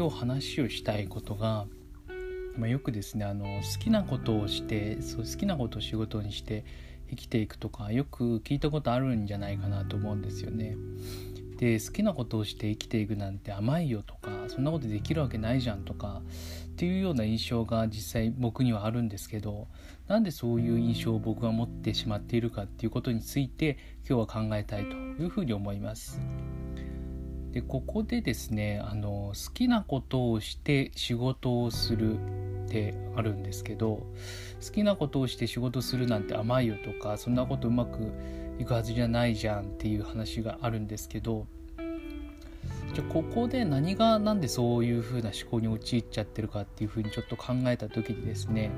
今日話をしたいことが、まあ、よくですねあの好きなことをしてそう好きなことを仕事にして生きていくとかよく聞いたことあるんじゃないかなと思うんですよね。で好きなことをして生きていくなんて甘いよとかそんなことできるわけないじゃんとかっていうような印象が実際僕にはあるんですけどなんでそういう印象を僕が持ってしまっているかっていうことについて今日は考えたいというふうに思います。でここでですねあの好きなことをして仕事をするってあるんですけど好きなことをして仕事するなんて甘いよとかそんなことうまくいくはずじゃないじゃんっていう話があるんですけどじゃここで何が何でそういう風な思考に陥っちゃってるかっていう風にちょっと考えた時にですね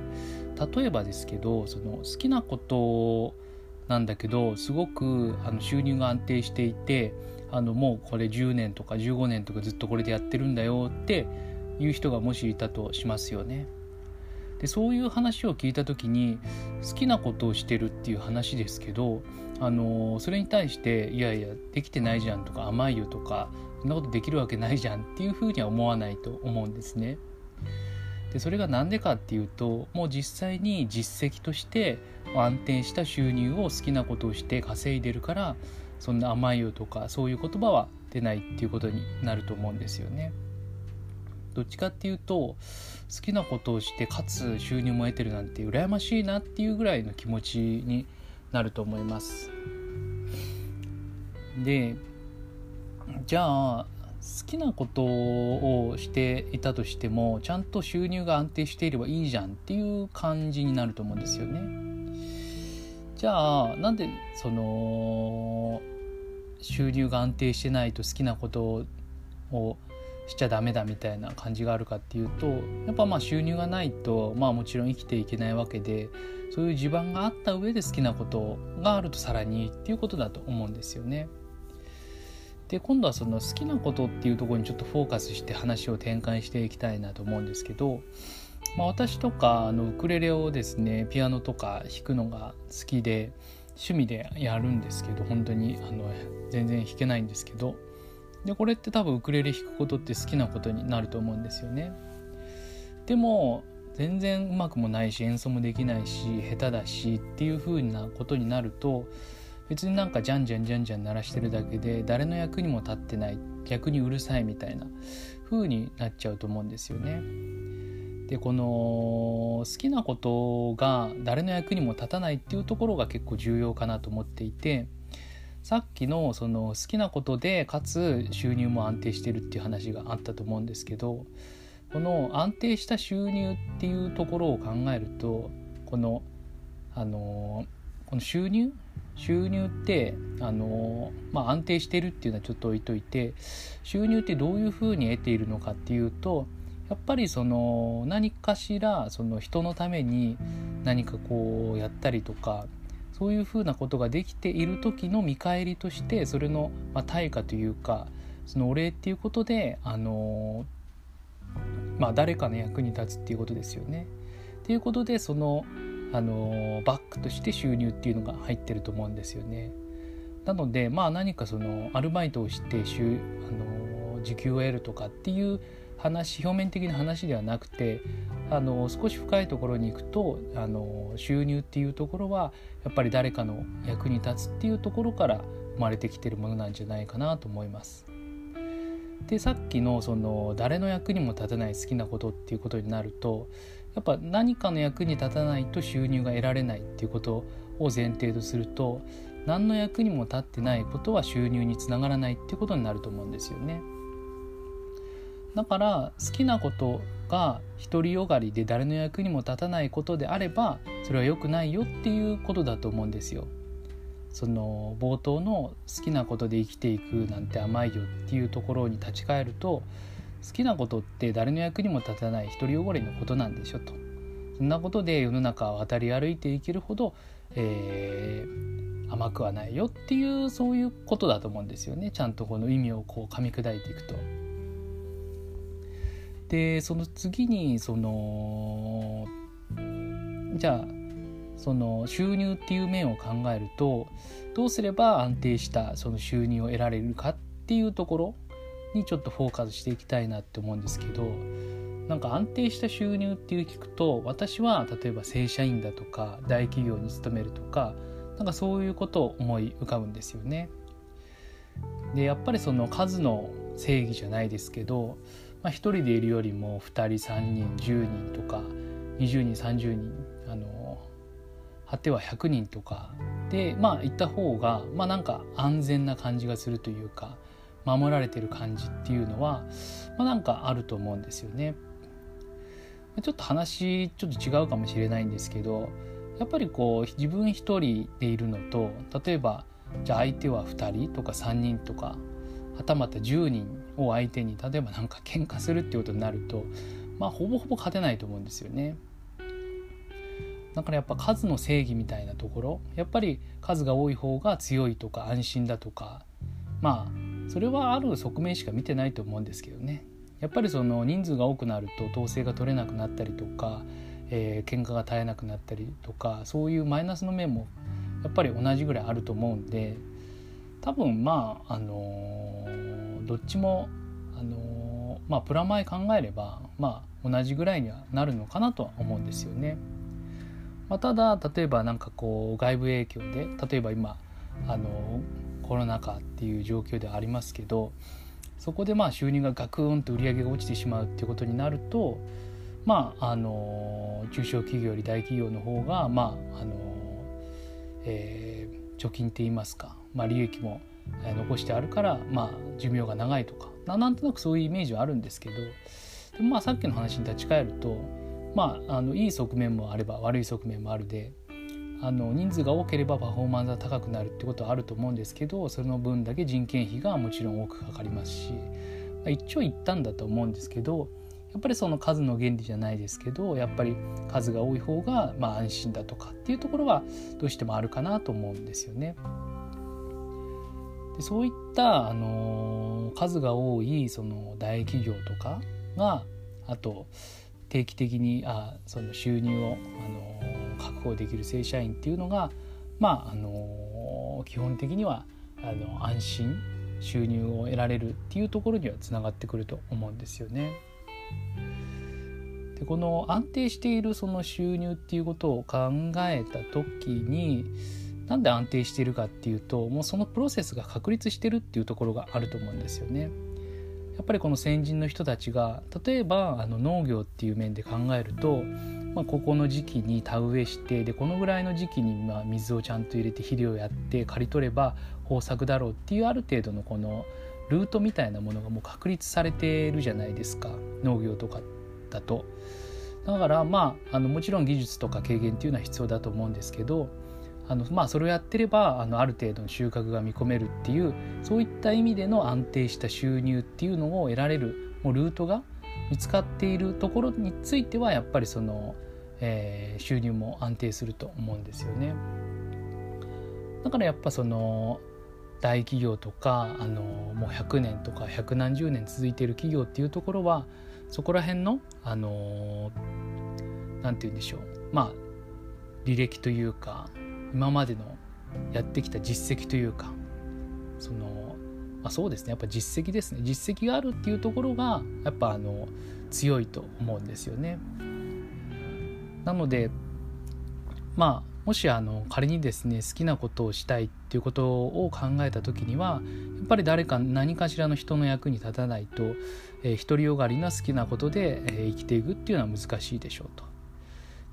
例えばですけどその好きなことなんだけどすごくあの収入が安定していてあのもうこれ10年とか15年とかずっとこれでやってるんだよっていう人がもしいたとしますよね。でそういう話を聞いた時に好きなことをしてるっていう話ですけどあのそれに対していやいやできてないじゃんとか甘いよとかそんなことできるわけないじゃんっていうふうには思わないと思うんですね。でそれが何でかっていうともう実際に実績として安定した収入を好きなことをして稼いでるからそんな甘いよとかそういう言葉は出ないっていうことになると思うんですよね。どっちかっていうと好きなことをしてかつ収入も得てるなんて羨ましいなっていうぐらいの気持ちになると思います。でじゃあ好きなことをしていたとしてもちゃんと収入が安定していればいいじゃんっていう感じになると思うんですよね。じゃあなんでその収入が安定してないと好きなことをしちゃダメだみたいな感じがあるかっていうとやっぱまあ収入がないとまあもちろん生きていけないわけでそういう地盤があった上で好きなことがあるとさらにっていうことだと思うんですよね。で今度はその好きなことっていうところにちょっとフォーカスして話を展開していきたいなと思うんですけど、まあ、私とかのウクレレをですねピアノとか弾くのが好きで趣味でやるんですけど本当にあの全然弾けないんですけどでこれって多分ウクレレ弾くことって好きなことになると思うんですよね。でも全然うまくもないし演奏もできないし下手だしっていう風なことになると別になんかじゃんじゃんじゃんじゃん鳴らしてるだけで誰の役にも立ってない逆にうるさいみたいな風になっちゃうと思うんですよね。でこの好きなことが誰の役にも立たないっていうところが結構重要かなと思っていてさっきのその好きなことでかつ収入も安定してるっていう話があったと思うんですけどこの安定した収入っていうところを考えるとこのあのこの収入？収入ってあの、まあ、安定してるっていうのはちょっと置いといて収入ってどういうふうに得ているのかっていうとやっぱりその何かしらその人のために何かこうやったりとかそういうふうなことができている時の見返りとしてそれの、ま対価というかそのお礼っていうことであのまあ誰かの役に立つっていうことですよね。ということでそのあのバックとして収入っていうのが入ってると思うんですよね。なのでまあ何かそのアルバイトをして収あの時給を得るとかっていう話表面的な話ではなくてあの少し深いところに行くとあの収入っていうところはやっぱり誰かの役に立つっていうところから生まれてきてるものなんじゃないかなと思います。でさっきのその誰の役にも立たない好きなことっていうことになるとやっぱ何かの役に立たないと収入が得られないっていうことを前提とすると何の役にも立ってないことは収入につながらないっていうことになると思うんですよね。だから好きなことが独りよがりで誰の役にも立たないことであればそれは良くないよっていうことだと思うんですよ。その冒頭の好きなことで生きていくなんて甘いよっていうところに立ち返ると好きなことって誰の役にも立たない独りよがりのことなんでしょとそんなことで世の中を渡り歩いていけるほど、えー、甘くはないよっていうそういうことだと思うんですよねちゃんとこの意味をこう噛み砕いていくと。でその次にそのじゃあその収入っていう面を考えるとどうすれば安定したその収入を得られるかっていうところにちょっとフォーカスしていきたいなって思うんですけどなんか安定した収入っていう聞くと私は例えば正社員だとか大企業に勤めるとかなんかそういうことを思い浮かぶんですよね。でやっぱりその数の正義じゃないですけど、まあ、1人でいるよりも2人3人10人とか20人30人あの果ては100人とかでまあ行った方がまあなんか安全な感じがするというか守られてる感じっていうのは、まあ、なんかあると思うんですよね。ちょっと話ちょっと違うかもしれないんですけどやっぱりこう自分一人でいるのと例えばじゃあ相手は2人とか3人とかはたまた10人を相手に例えばなんか喧嘩するっていうことになるとまあほぼほぼ勝てないと思うんですよね。だからやっぱ数の正義みたいなところやっぱり数が多い方が強いとか安心だとかまあそれはある側面しか見てないと思うんですけどねやっぱりその人数が多くなると統制が取れなくなったりとか、えー、喧嘩が絶えなくなったりとかそういうマイナスの面もやっぱり同じぐらいあると思うんで多分まああのー、どっちもあのー、まあプラマイ考えればまあ同じぐらいにはなるのかなとは思うんですよね。まあ、ただ例えば何かこう外部影響で例えば今あのコロナ禍っていう状況ではありますけどそこでまあ収入がガクンと売り上げが落ちてしまうっていうことになるとまああの中小企業より大企業の方がまああの、えー、貯金って言いますか、まあ、利益も残してあるから、まあ、寿命が長いとかなんとなくそういうイメージはあるんですけどでもまあさっきの話に立ち返るとまあ、あのいい側面もあれば悪い側面もあるであの人数が多ければパフォーマンスが高くなるってことはあると思うんですけどその分だけ人件費がもちろん多くかかりますし、まあ、一長一短だと思うんですけどやっぱりその数の原理じゃないですけどやっぱり数が多い方がまあ安心だとかっていうところはどうしてもあるかなと思うんですよね。そういった、あの数が多いその大企業とかがあと定期的にあその収入を、あの確保できる正社員っていうのがまああの基本的にはあの安心収入を得られるっていうところにはつながってくると思うんですよね。でこの安定しているその収入っていうことを考えた時になんで安定しているかっていうともうそのプロセスが確立してるっていうところがあると思うんですよね。やっぱりこの先人の人たちが例えばあの農業っていう面で考えると、まあ、ここの時期に田植えしてでこのぐらいの時期にまあ水をちゃんと入れて肥料やって刈り取れば豊作だろうっていうある程度のこのルートみたいなものがもう確立されてるじゃないですか農業とかだと。だからまああのもちろん技術とか経験っていうのは必要だと思うんですけどあのまあそれをやってればあのある程度の収穫が見込めるっていうそういった意味での安定した収入っていうのを得られるもうルートが見つかっているところについてはやっぱりその、えー、収入も安定すると思うんですよね。だからやっぱその大企業とかあのもう100年とか百何十年続いている企業っていうところはそこら辺のあの何て言うんでしょうまあ履歴というか今までのやってきた実績というかその、まあ、そうですねやっぱ実績ですね実績があるっていうところがやっぱあの強いと思うんですよね。なのでまあもしあの仮にですね好きなことをしたいっていうことを考えた時にはやっぱり誰か何かしらの人の役に立たないと、えー、独りよがりな好きなことで、えー、生きていくっていうのは難しいでしょうと。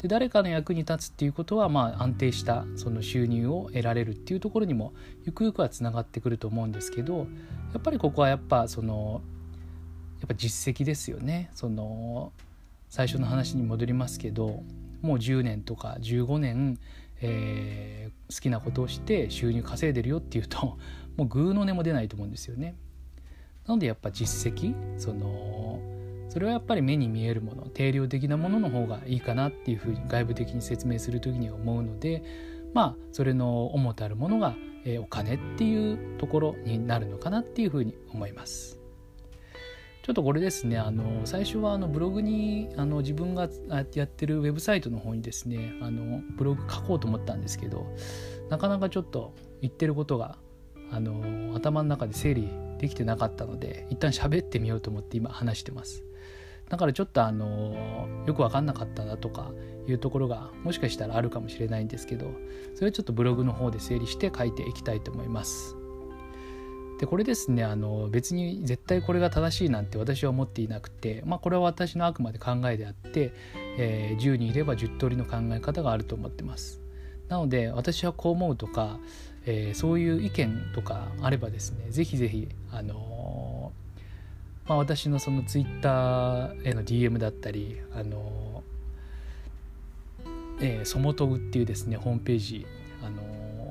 で誰かの役に立つっていうことは、まあ、安定したその収入を得られるっていうところにもゆくゆくはつながってくると思うんですけどやっぱりここはやっぱそのやっぱ実績ですよねその最初の話に戻りますけどもう10年とか15年、えー、好きなことをして収入稼いでるよっていうと もうグーの音も出ないと思うんですよね。なのでやっぱ実績そのそれはやっぱり目に見えるもの定量的なものの方がいいかなっていうふうに外部的に説明する時には思うのでまあそれの主たるものが、えー、お金っていうところになるのかなっていうふうに思います。ちょっとこれですねあの最初はあのブログにあの自分がやってるウェブサイトの方にですねあのブログ書こうと思ったんですけどなかなかちょっと言ってることがあの頭の中で整理できてなかったので一旦喋ってみようと思って今話してますだからちょっとあのよく分かんなかったなとかいうところがもしかしたらあるかもしれないんですけどそれはちょっとブログの方で整理して書いていきたいと思います。でこれですねあの別に絶対これが正しいなんて私は思っていなくて、まあ、これは私のあくまで考えであって、えー、10人いれば10通りの考え方があると思ってます。なので私はこう思うとか、えー、そういう意見とかあればですねぜひぜひあの、まあ、私のそのツイッターへの DM だったりあのえー、そもとぐっていうですねホームページあの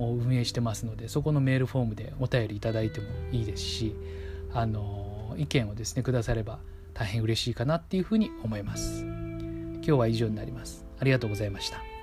を運営してますのでそこのメールフォームでお便りいただいてもいいですしあの意見をですねくだされば大変嬉しいかなっていうふうに思います。今日は以上になります。ありがとうございました。